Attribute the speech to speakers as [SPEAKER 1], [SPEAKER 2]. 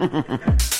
[SPEAKER 1] Ha ha ha.